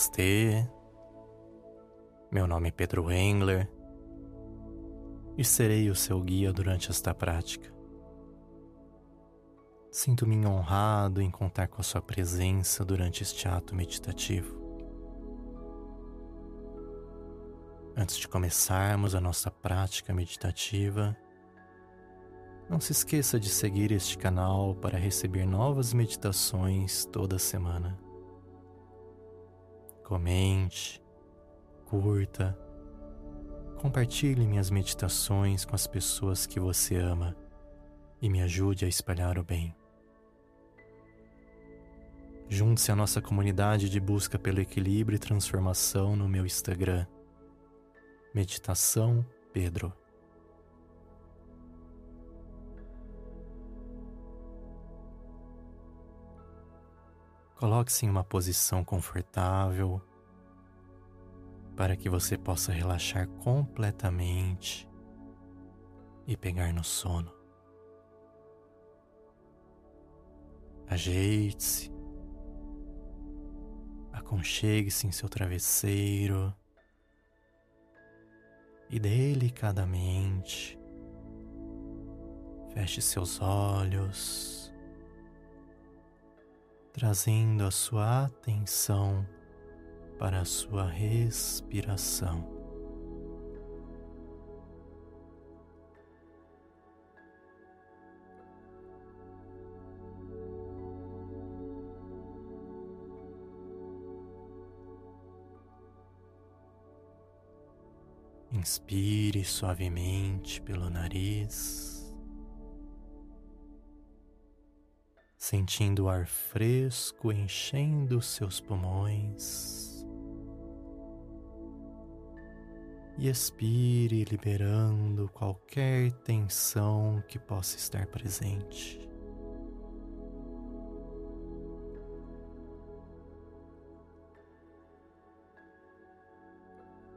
Namastê. Meu nome é Pedro Engler e serei o seu guia durante esta prática. Sinto-me honrado em contar com a sua presença durante este ato meditativo. Antes de começarmos a nossa prática meditativa, não se esqueça de seguir este canal para receber novas meditações toda semana comente, curta, compartilhe minhas meditações com as pessoas que você ama e me ajude a espalhar o bem. Junte-se à nossa comunidade de busca pelo equilíbrio e transformação no meu Instagram. Meditação Pedro. Coloque-se em uma posição confortável para que você possa relaxar completamente e pegar no sono. Ajeite-se, aconchegue-se em seu travesseiro. E delicadamente feche seus olhos trazendo a sua atenção para a sua respiração. Inspire suavemente pelo nariz. Sentindo o ar fresco enchendo seus pulmões. E expire, liberando qualquer tensão que possa estar presente.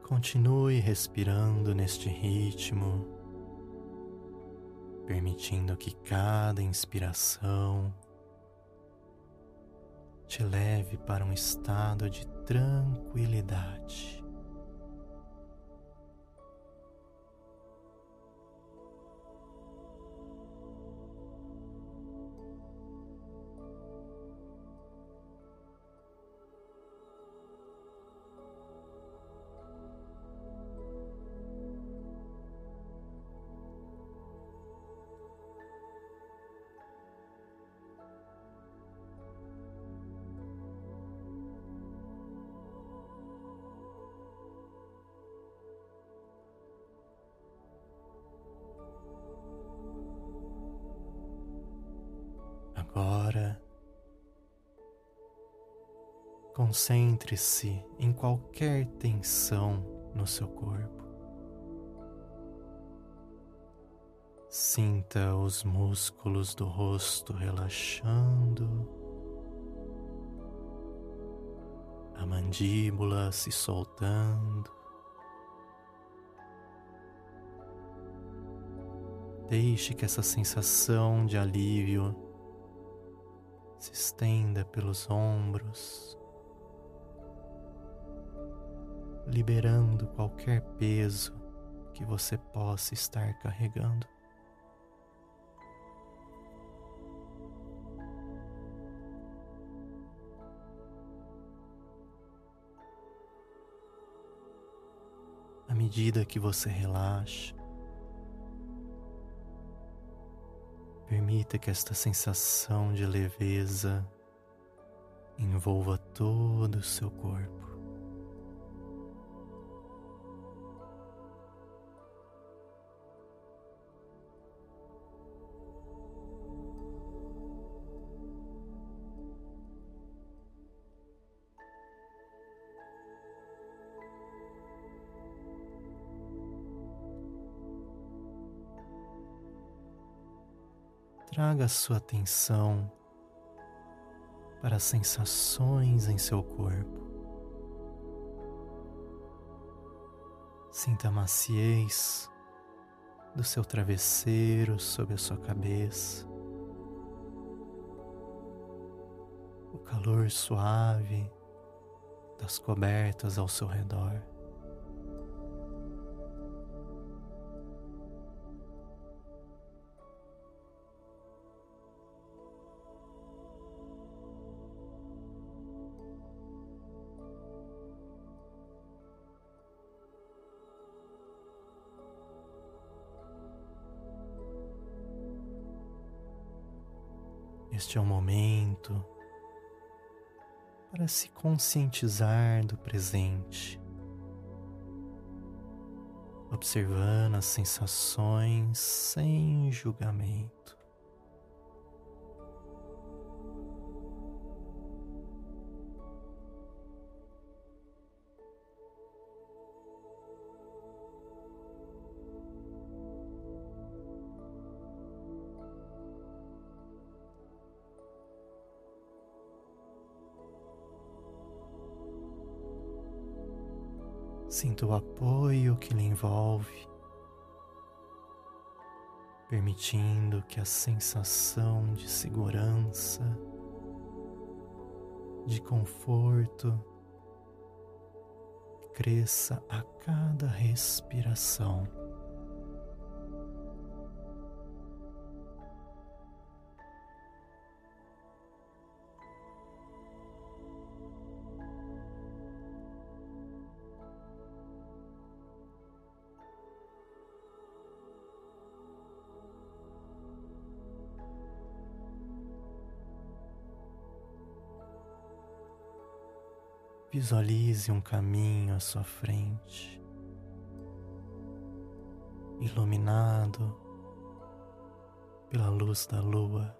Continue respirando neste ritmo, permitindo que cada inspiração te leve para um estado de tranquilidade. Concentre-se em qualquer tensão no seu corpo. Sinta os músculos do rosto relaxando, a mandíbula se soltando. Deixe que essa sensação de alívio se estenda pelos ombros, liberando qualquer peso que você possa estar carregando. À medida que você relaxa, permita que esta sensação de leveza envolva todo o seu corpo. Traga sua atenção para as sensações em seu corpo. Sinta a maciez do seu travesseiro sob a sua cabeça, o calor suave das cobertas ao seu redor. Este é o momento para se conscientizar do presente, observando as sensações sem julgamento. Sinta o apoio que lhe envolve, permitindo que a sensação de segurança, de conforto, cresça a cada respiração. Visualize um caminho à sua frente, iluminado pela luz da lua.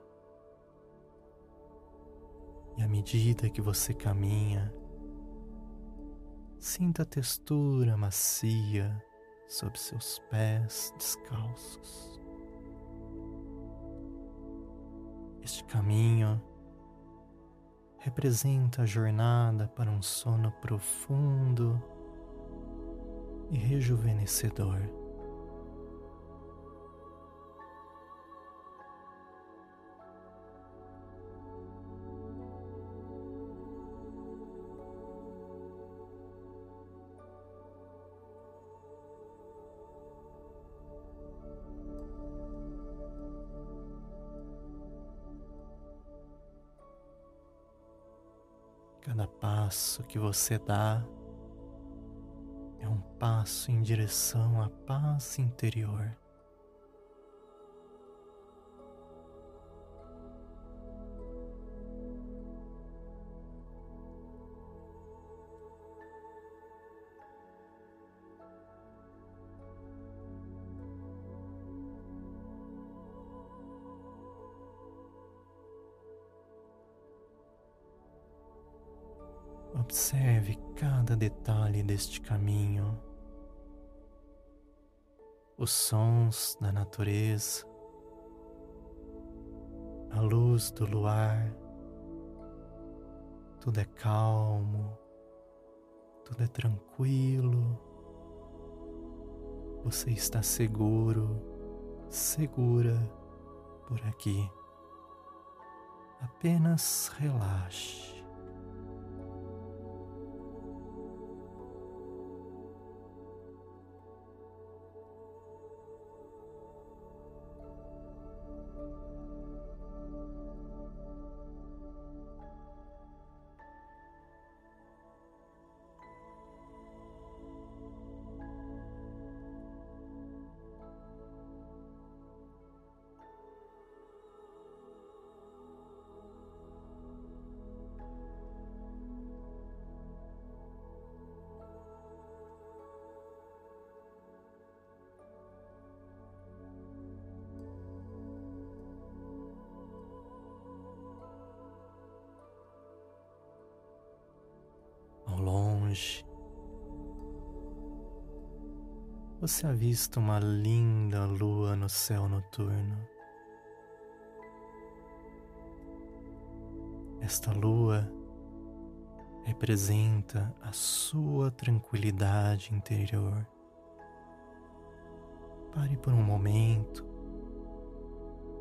E à medida que você caminha, sinta a textura macia sob seus pés descalços. Este caminho representa a jornada para um sono profundo e rejuvenescedor. Cada passo que você dá é um passo em direção à paz interior. Cada detalhe deste caminho, os sons da natureza, a luz do luar. Tudo é calmo, tudo é tranquilo. Você está seguro, segura por aqui. Apenas relaxe. Longe, você avista uma linda lua no céu noturno. Esta lua representa a sua tranquilidade interior. Pare por um momento,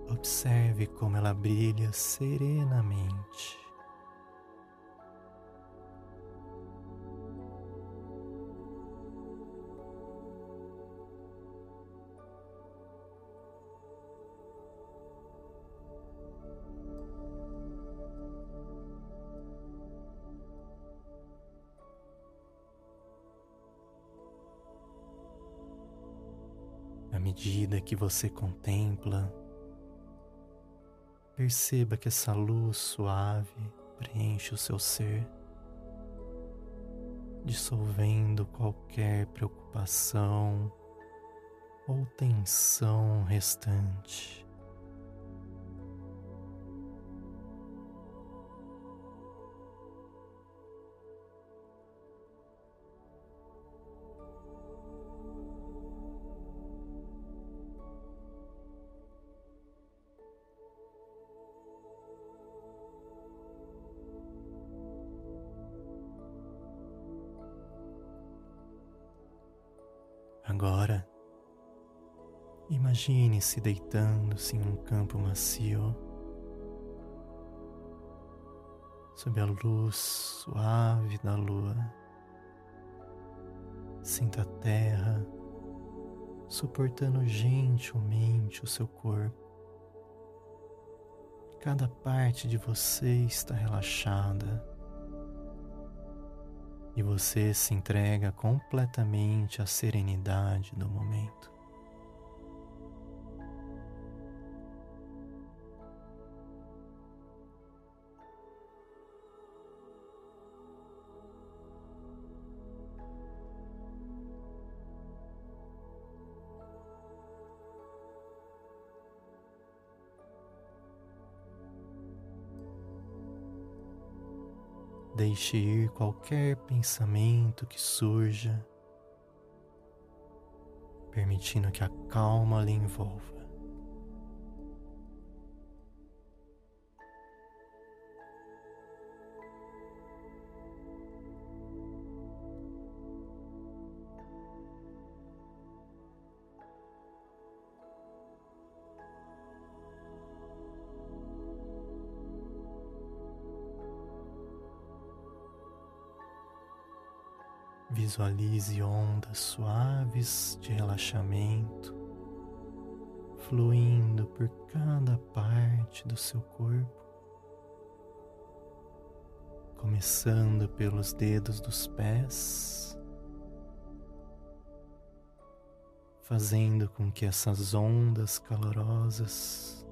observe como ela brilha serenamente. Medida que você contempla, perceba que essa luz suave preenche o seu ser, dissolvendo qualquer preocupação ou tensão restante. Agora, imagine-se deitando-se em um campo macio, sob a luz suave da lua. Sinta a terra suportando gentilmente o seu corpo. Cada parte de você está relaxada e você se entrega completamente à serenidade do momento. Deixe ir qualquer pensamento que surja, permitindo que a calma lhe envolva. Visualize ondas suaves de relaxamento fluindo por cada parte do seu corpo, começando pelos dedos dos pés, fazendo com que essas ondas calorosas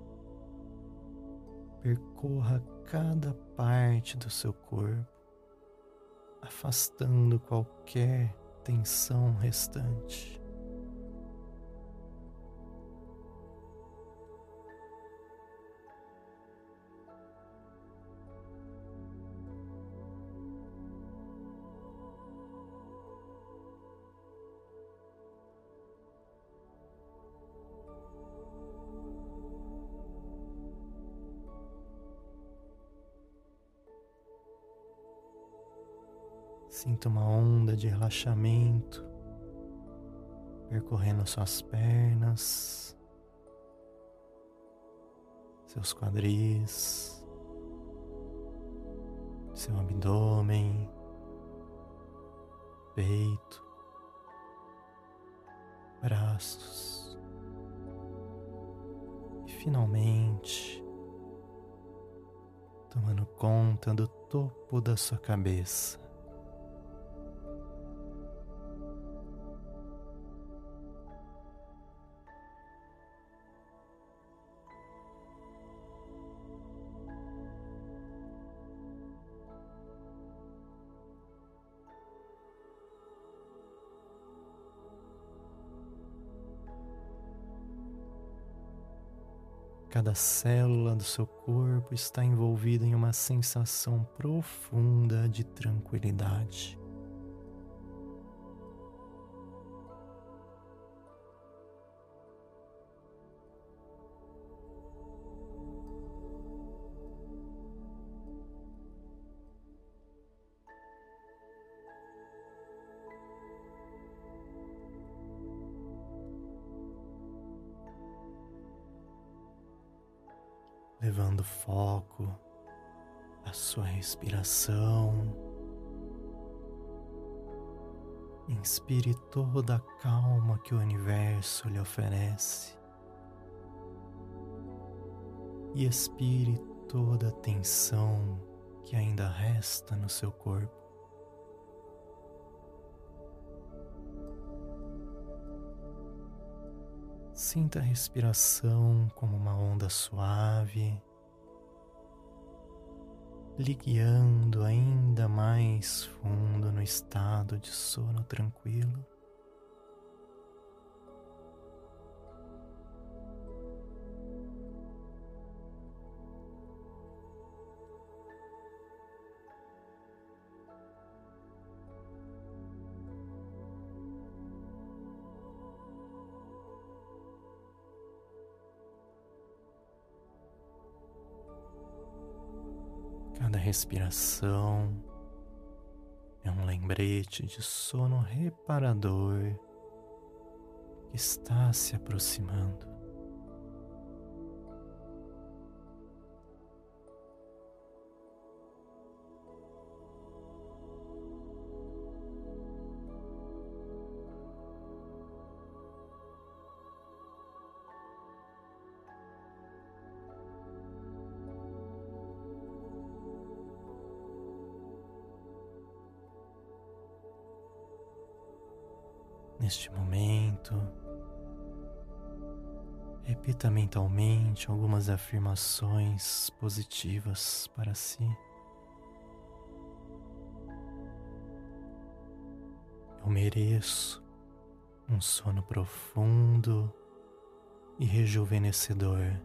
percorra cada parte do seu corpo afastando qualquer tensão restante. Sinta uma onda de relaxamento percorrendo suas pernas, seus quadris, seu abdômen, peito, braços e finalmente tomando conta do topo da sua cabeça. Cada célula do seu corpo está envolvida em uma sensação profunda de tranquilidade. Levando foco à sua respiração. Inspire toda a calma que o universo lhe oferece e expire toda a tensão que ainda resta no seu corpo. Sinta a respiração como uma onda suave, lhe guiando ainda mais fundo no estado de sono tranquilo. Cada respiração é um lembrete de sono reparador que está se aproximando. Neste momento, repita mentalmente algumas afirmações positivas para si. Eu mereço um sono profundo e rejuvenescedor.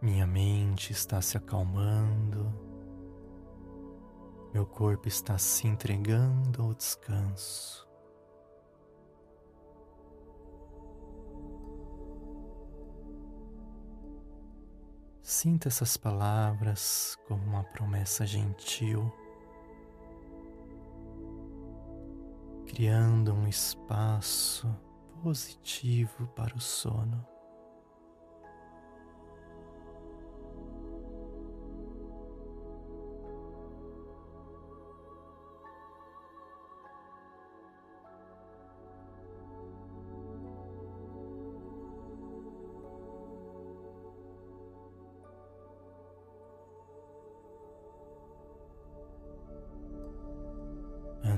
Minha mente está se acalmando, meu corpo está se entregando ao descanso. Sinta essas palavras como uma promessa gentil, criando um espaço positivo para o sono.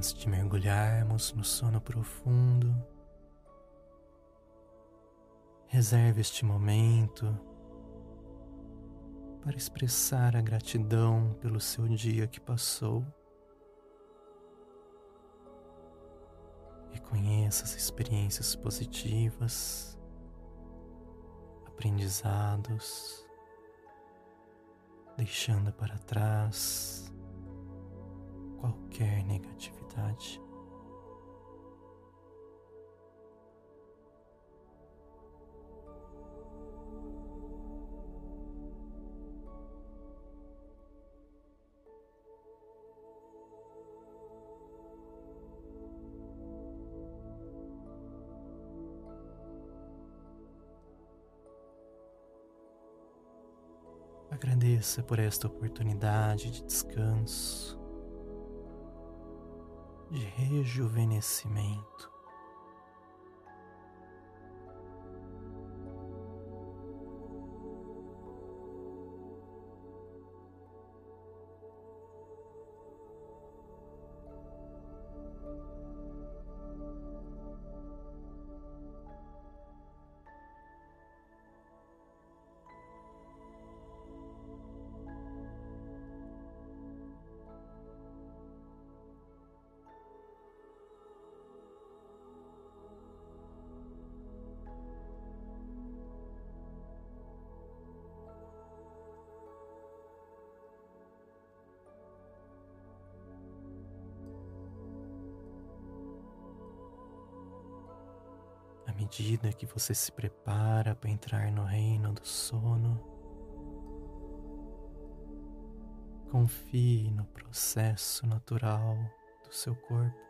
Antes de mergulharmos no sono profundo, reserve este momento para expressar a gratidão pelo seu dia que passou. Reconheça as experiências positivas, aprendizados, deixando para trás qualquer negatividade verdade. Agradeça por esta oportunidade de descanso de rejuvenescimento. Medida que você se prepara para entrar no reino do sono, confie no processo natural do seu corpo.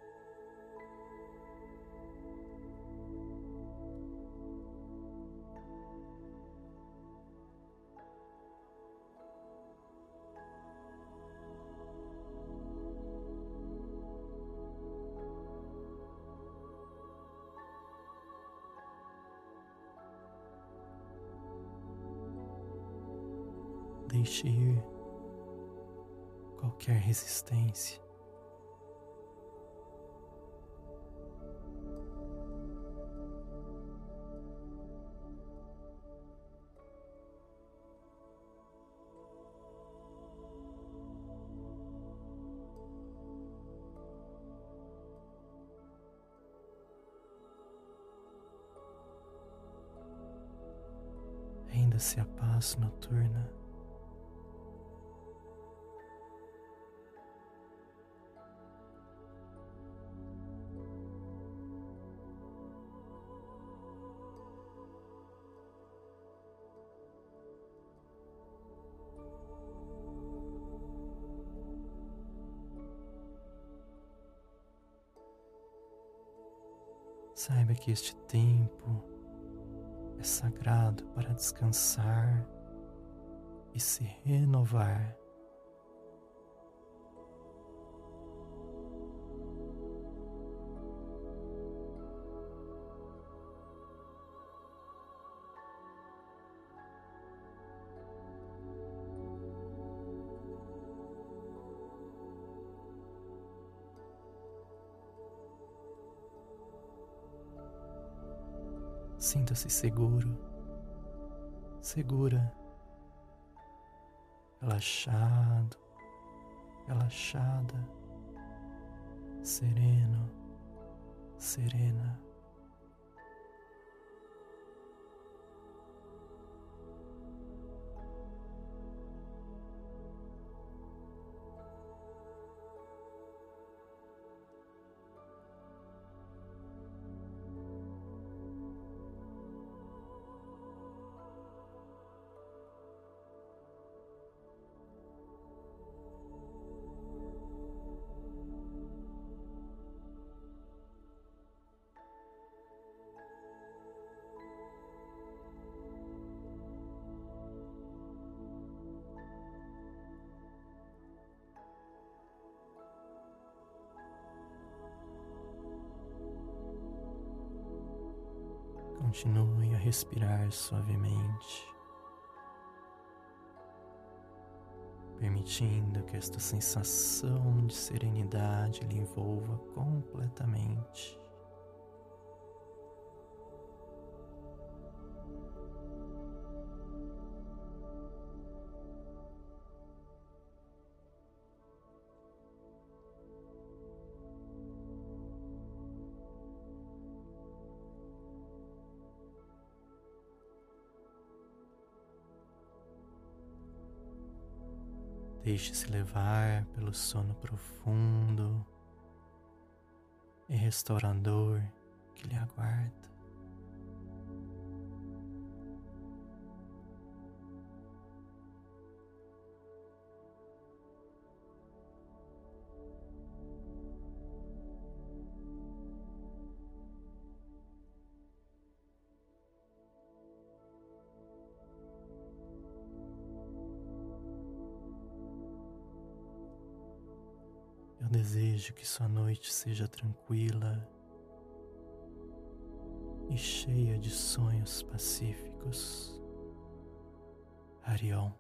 Deixe ir qualquer resistência. Renda-se a paz noturna. Que este tempo é sagrado para descansar e se renovar. Sinta-se seguro, segura, relaxado, relaxada, sereno, serena. Continue a respirar suavemente, permitindo que esta sensação de serenidade lhe envolva completamente. Deixe-se levar pelo sono profundo e restaurador que lhe aguarda. Desejo que sua noite seja tranquila e cheia de sonhos pacíficos. Arion.